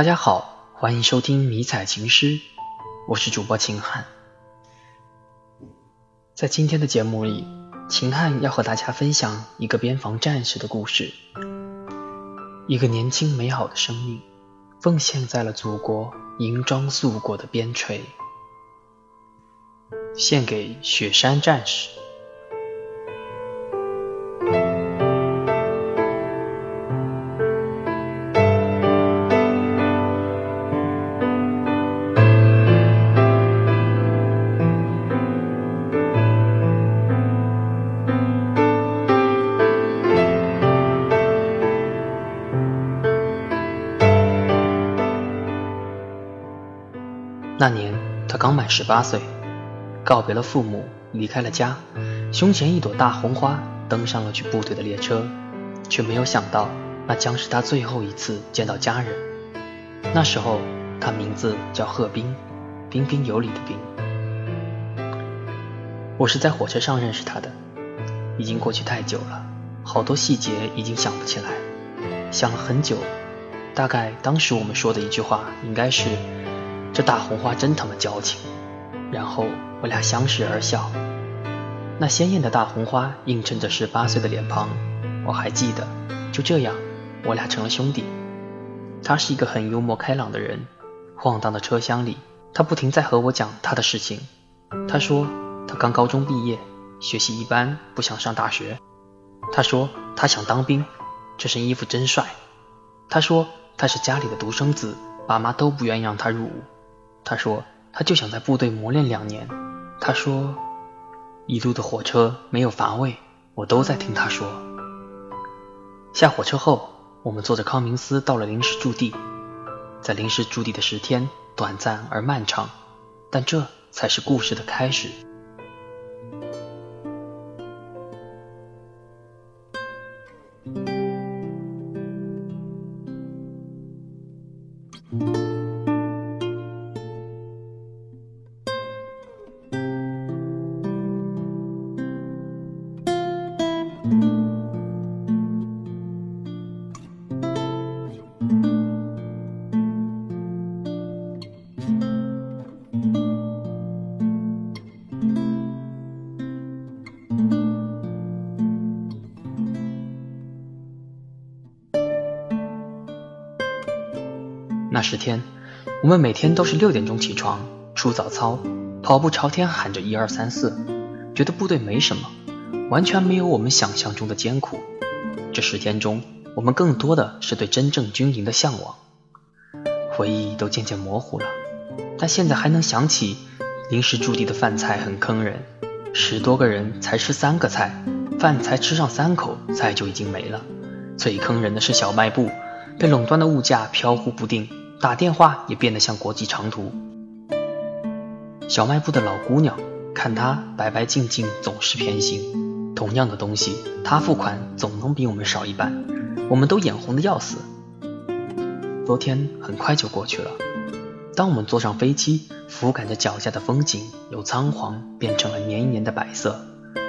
大家好，欢迎收听迷彩情诗，我是主播秦汉。在今天的节目里，秦汉要和大家分享一个边防战士的故事，一个年轻美好的生命，奉献在了祖国银装素裹的边陲，献给雪山战士。刚满十八岁，告别了父母，离开了家，胸前一朵大红花，登上了去部队的列车，却没有想到那将是他最后一次见到家人。那时候他名字叫贺斌，彬彬有礼的彬。我是在火车上认识他的，已经过去太久了，好多细节已经想不起来，想了很久，大概当时我们说的一句话应该是。这大红花真他妈矫情，然后我俩相视而笑。那鲜艳的大红花映衬着十八岁的脸庞，我还记得。就这样，我俩成了兄弟。他是一个很幽默开朗的人。晃荡的车厢里，他不停在和我讲他的事情。他说他刚高中毕业，学习一般，不想上大学。他说他想当兵，这身衣服真帅。他说他是家里的独生子，爸妈都不愿意让他入伍。他说，他就想在部队磨练两年。他说，一路的火车没有乏味，我都在听他说。下火车后，我们坐着康明斯到了临时驻地。在临时驻地的十天，短暂而漫长，但这才是故事的开始。那十天，我们每天都是六点钟起床，出早操，跑步朝天喊着一二三四，觉得部队没什么，完全没有我们想象中的艰苦。这十天中，我们更多的是对真正军营的向往，回忆都渐渐模糊了，但现在还能想起临时驻地的饭菜很坑人，十多个人才吃三个菜，饭才吃上三口，菜就已经没了。最坑人的是小卖部，被垄断的物价飘忽不定。打电话也变得像国际长途。小卖部的老姑娘看他白白净净，总是偏心。同样的东西，他付款总能比我们少一半，我们都眼红的要死。昨天很快就过去了。当我们坐上飞机，俯瞰着脚下的风景，由苍黄变成了绵延的白色，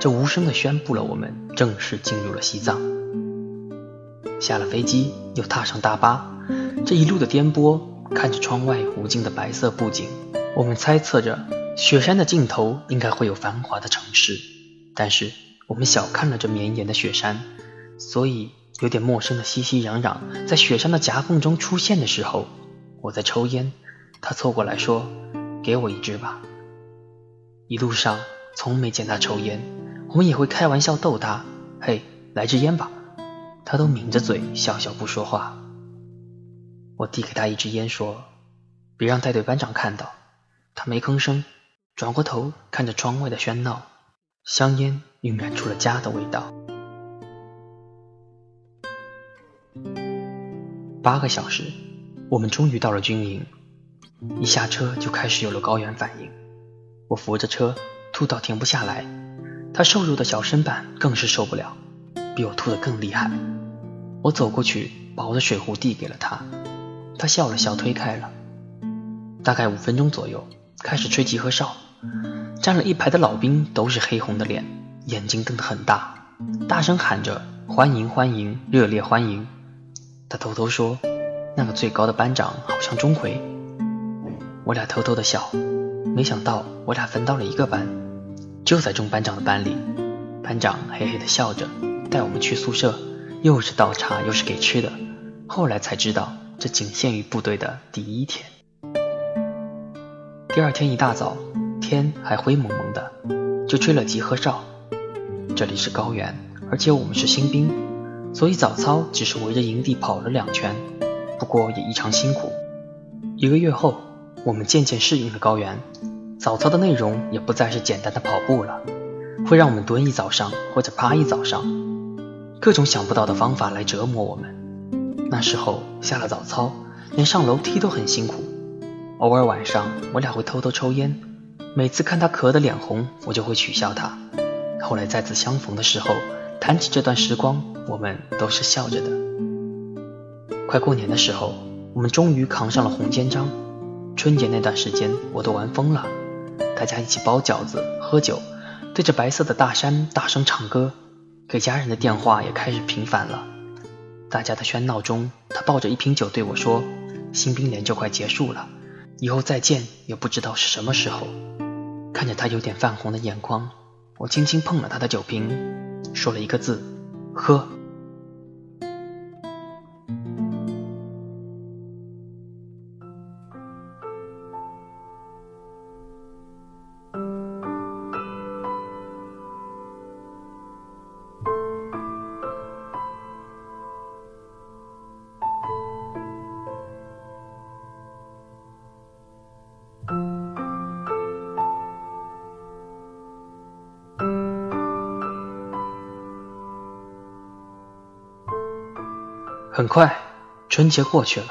这无声的宣布了我们正式进入了西藏。下了飞机，又踏上大巴。这一路的颠簸，看着窗外无尽的白色布景，我们猜测着雪山的尽头应该会有繁华的城市，但是我们小看了这绵延的雪山，所以有点陌生的熙熙攘攘在雪山的夹缝中出现的时候，我在抽烟，他凑过来说：“给我一支吧。”一路上从没见他抽烟，我们也会开玩笑逗他：“嘿，来支烟吧。”他都抿着嘴笑笑不说话。我递给他一支烟，说：“别让带队班长看到。”他没吭声，转过头看着窗外的喧闹，香烟晕染出了家的味道。八个小时，我们终于到了军营。一下车就开始有了高原反应，我扶着车吐到停不下来，他瘦弱的小身板更是受不了，比我吐得更厉害。我走过去，把我的水壶递给了他。他笑了笑，推开了。大概五分钟左右，开始吹集合哨。站了一排的老兵都是黑红的脸，眼睛瞪得很大，大声喊着“欢迎欢迎，热烈欢迎”。他偷偷说：“那个最高的班长好像钟馗。我俩偷偷的笑，没想到我俩分到了一个班，就在钟班长的班里。班长嘿嘿的笑着，带我们去宿舍，又是倒茶又是给吃的。后来才知道，这仅限于部队的第一天。第二天一大早，天还灰蒙蒙的，就吹了集合哨。这里是高原，而且我们是新兵，所以早操只是围着营地跑了两圈。不过也异常辛苦。一个月后，我们渐渐适应了高原，早操的内容也不再是简单的跑步了，会让我们蹲一早上或者趴一早上，各种想不到的方法来折磨我们。那时候下了早操，连上楼梯都很辛苦。偶尔晚上，我俩会偷偷抽烟，每次看他咳得脸红，我就会取笑他。后来再次相逢的时候，谈起这段时光，我们都是笑着的。快过年的时候，我们终于扛上了红肩章。春节那段时间，我都玩疯了，大家一起包饺子、喝酒，对着白色的大山大声唱歌，给家人的电话也开始频繁了。大家的喧闹中，他抱着一瓶酒对我说：“新兵连就快结束了，以后再见也不知道是什么时候。”看着他有点泛红的眼眶，我轻轻碰了他的酒瓶，说了一个字：“喝。”很快，春节过去了。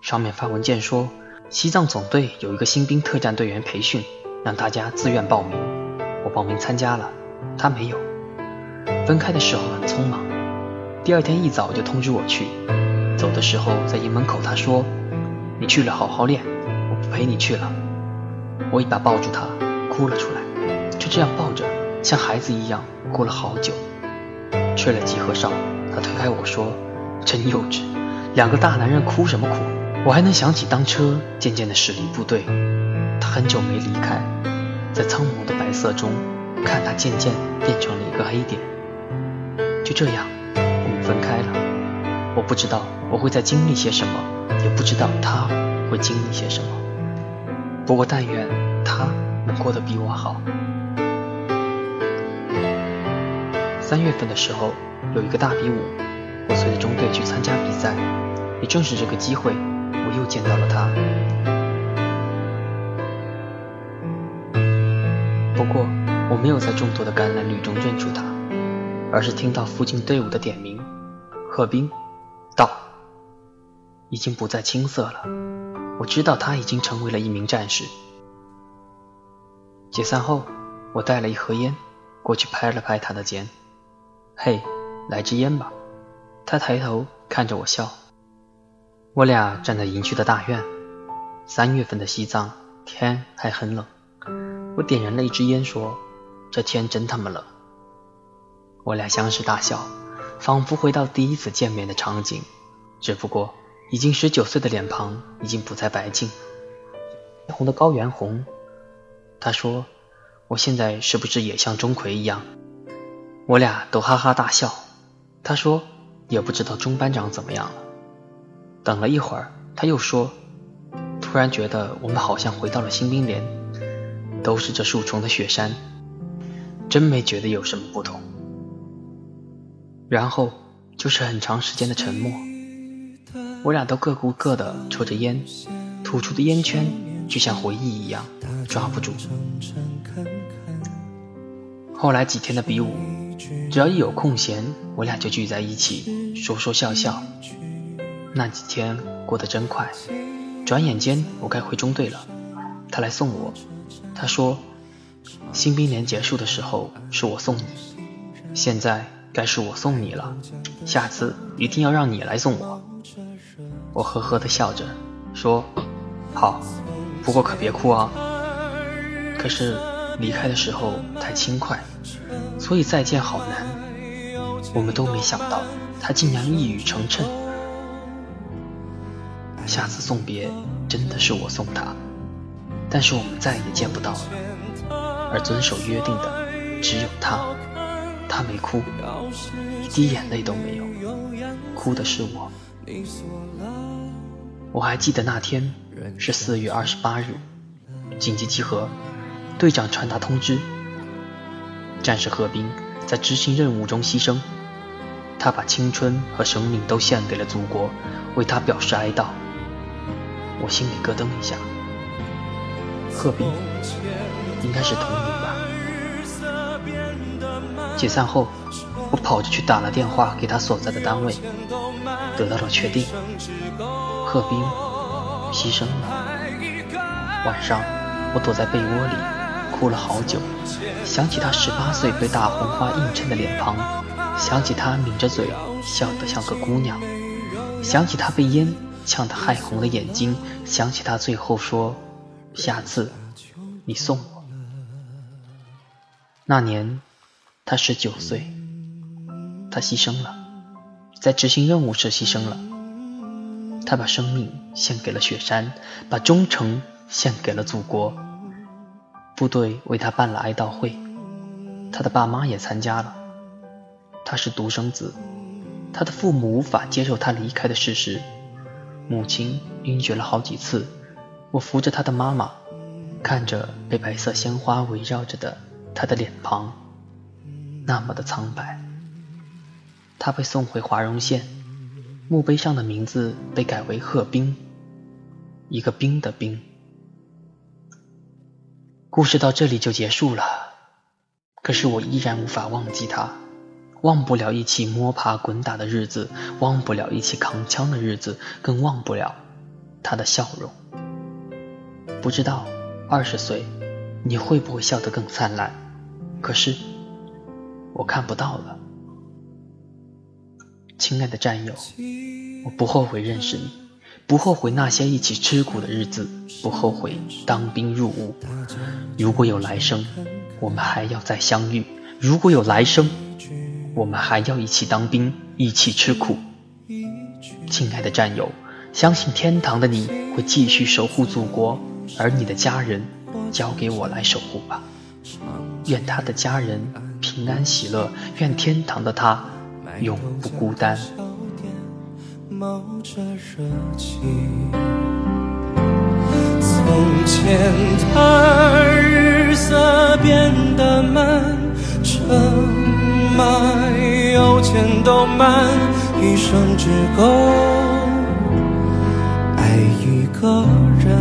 上面发文件说，西藏总队有一个新兵特战队员培训，让大家自愿报名。我报名参加了，他没有。分开的时候很匆忙，第二天一早就通知我去。走的时候在营门口，他说：“你去了好好练，我不陪你去了。”我一把抱住他，哭了出来。就这样抱着，像孩子一样哭了好久。吹了集合哨，他推开我说。真幼稚，两个大男人哭什么哭？我还能想起当车渐渐的驶离部队，他很久没离开，在苍茫的白色中，看他渐渐变成了一个黑点。就这样，我们分开了。我不知道我会再经历些什么，也不知道他会经历些什么。不过但愿他能过得比我好。三月份的时候，有一个大比武。随着中队去参加比赛，也正是这个机会，我又见到了他。不过，我没有在众多的橄榄绿中认出他，而是听到附近队伍的点名：“贺斌，到。”已经不再青涩了。我知道他已经成为了一名战士。解散后，我带了一盒烟过去，拍了拍他的肩：“嘿，来支烟吧。”他抬头看着我笑，我俩站在营区的大院。三月份的西藏天还很冷，我点燃了一支烟，说：“这天真他妈冷。”我俩相视大笑，仿佛回到第一次见面的场景，只不过已经十九岁的脸庞已经不再白净，红的高原红。他说：“我现在是不是也像钟馗一样？”我俩都哈哈大笑。他说。也不知道钟班长怎么样了。等了一会儿，他又说：“突然觉得我们好像回到了新兵连，都是这树丛的雪山，真没觉得有什么不同。”然后就是很长时间的沉默，我俩都各顾各的抽着烟，吐出的烟圈就像回忆一样抓不住。后来几天的比武。只要一有空闲，我俩就聚在一起说说笑笑。那几天过得真快，转眼间我该回中队了。他来送我，他说：“新兵连结束的时候是我送你，现在该是我送你了。下次一定要让你来送我。”我呵呵的笑着说：“好，不过可别哭啊。”可是离开的时候太轻快。所以再见好难，我们都没想到他竟然一语成谶。下次送别真的是我送他，但是我们再也见不到了。而遵守约定的只有他，他没哭，一滴眼泪都没有，哭的是我。我还记得那天是四月二十八日，紧急集合，队长传达通知，战士贺兵在执行任务中牺牲。他把青春和生命都献给了祖国，为他表示哀悼。我心里咯噔一下。贺斌，应该是同名吧。解散后，我跑着去打了电话给他所在的单位，得到了确定。贺斌牺牲了。晚上，我躲在被窝里哭了好久，想起他十八岁被大红花映衬的脸庞。想起他抿着嘴笑得像个姑娘，想起他被烟呛得害红的眼睛，想起他最后说：“下次你送我。”那年他十九岁，他牺牲了，在执行任务时牺牲了。他把生命献给了雪山，把忠诚献给了祖国。部队为他办了哀悼会，他的爸妈也参加了。他是独生子，他的父母无法接受他离开的事实。母亲晕厥了好几次，我扶着他的妈妈，看着被白色鲜花围绕着的他的脸庞，那么的苍白。他被送回华容县，墓碑上的名字被改为贺兵，一个兵的兵。故事到这里就结束了，可是我依然无法忘记他。忘不了一起摸爬滚打的日子，忘不了一起扛枪的日子，更忘不了他的笑容。不知道二十岁你会不会笑得更灿烂？可是我看不到了。亲爱的战友，我不后悔认识你，不后悔那些一起吃苦的日子，不后悔当兵入伍。如果有来生，我们还要再相遇。如果有来生。我们还要一起当兵，一起吃苦。亲爱的战友，相信天堂的你会继续守护祖国，而你的家人交给我来守护吧。愿他的家人平安喜乐，愿天堂的他永不孤单。冒着热气从前的日色变得慢，车马邮件都慢，一生只够爱一个人。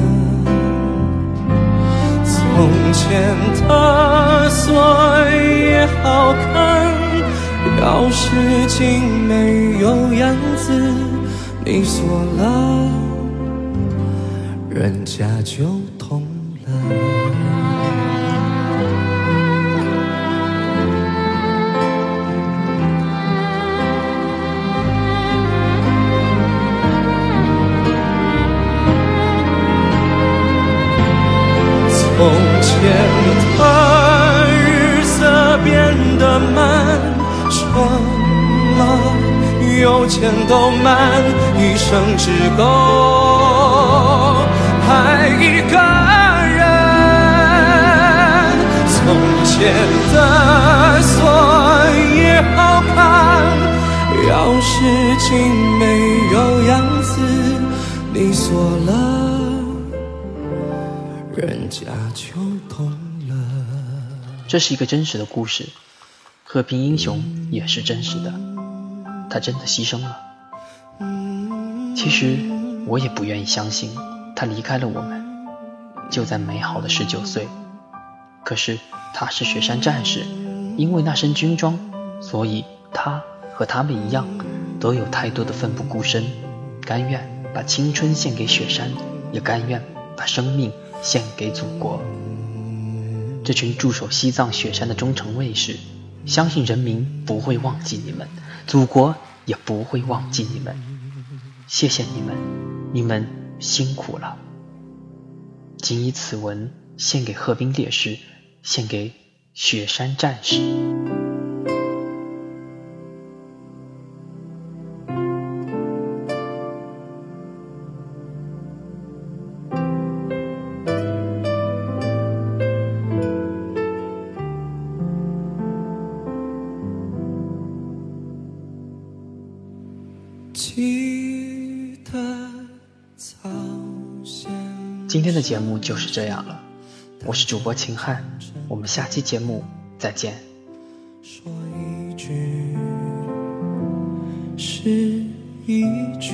从前的锁也好看，要是竟没有样子，你锁了，人家就有钱都慢，一生只够爱一个人。从前的锁也好看，要是竟没有样子，你锁了。人家就懂了。这是一个真实的故事，和平英雄也是真实的，他真的牺牲了。其实我也不愿意相信他离开了我们，就在美好的十九岁。可是他是雪山战士，因为那身军装，所以他和他们一样，都有太多的奋不顾身，甘愿把青春献给雪山，也甘愿把生命。献给祖国，这群驻守西藏雪山的忠诚卫士，相信人民不会忘记你们，祖国也不会忘记你们。谢谢你们，你们辛苦了。谨以此文献给贺兵烈士，献给雪山战士。今天的节目就是这样了，我是主播秦汉，我们下期节目再见。说一句是一句，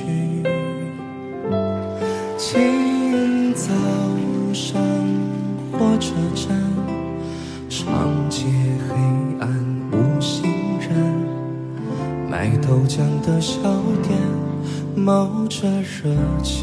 清早上火车站，长街黑暗无行人，卖豆浆的小店冒着热气。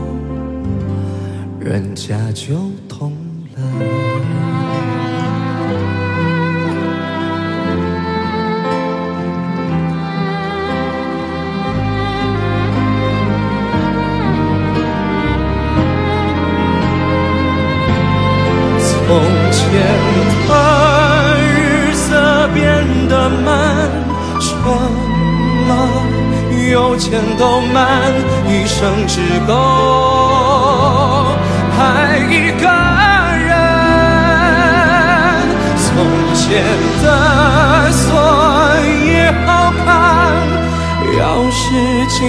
人家就懂了。从前的日色变得慢，车马邮件都慢，一生只够前的锁也好看，钥匙精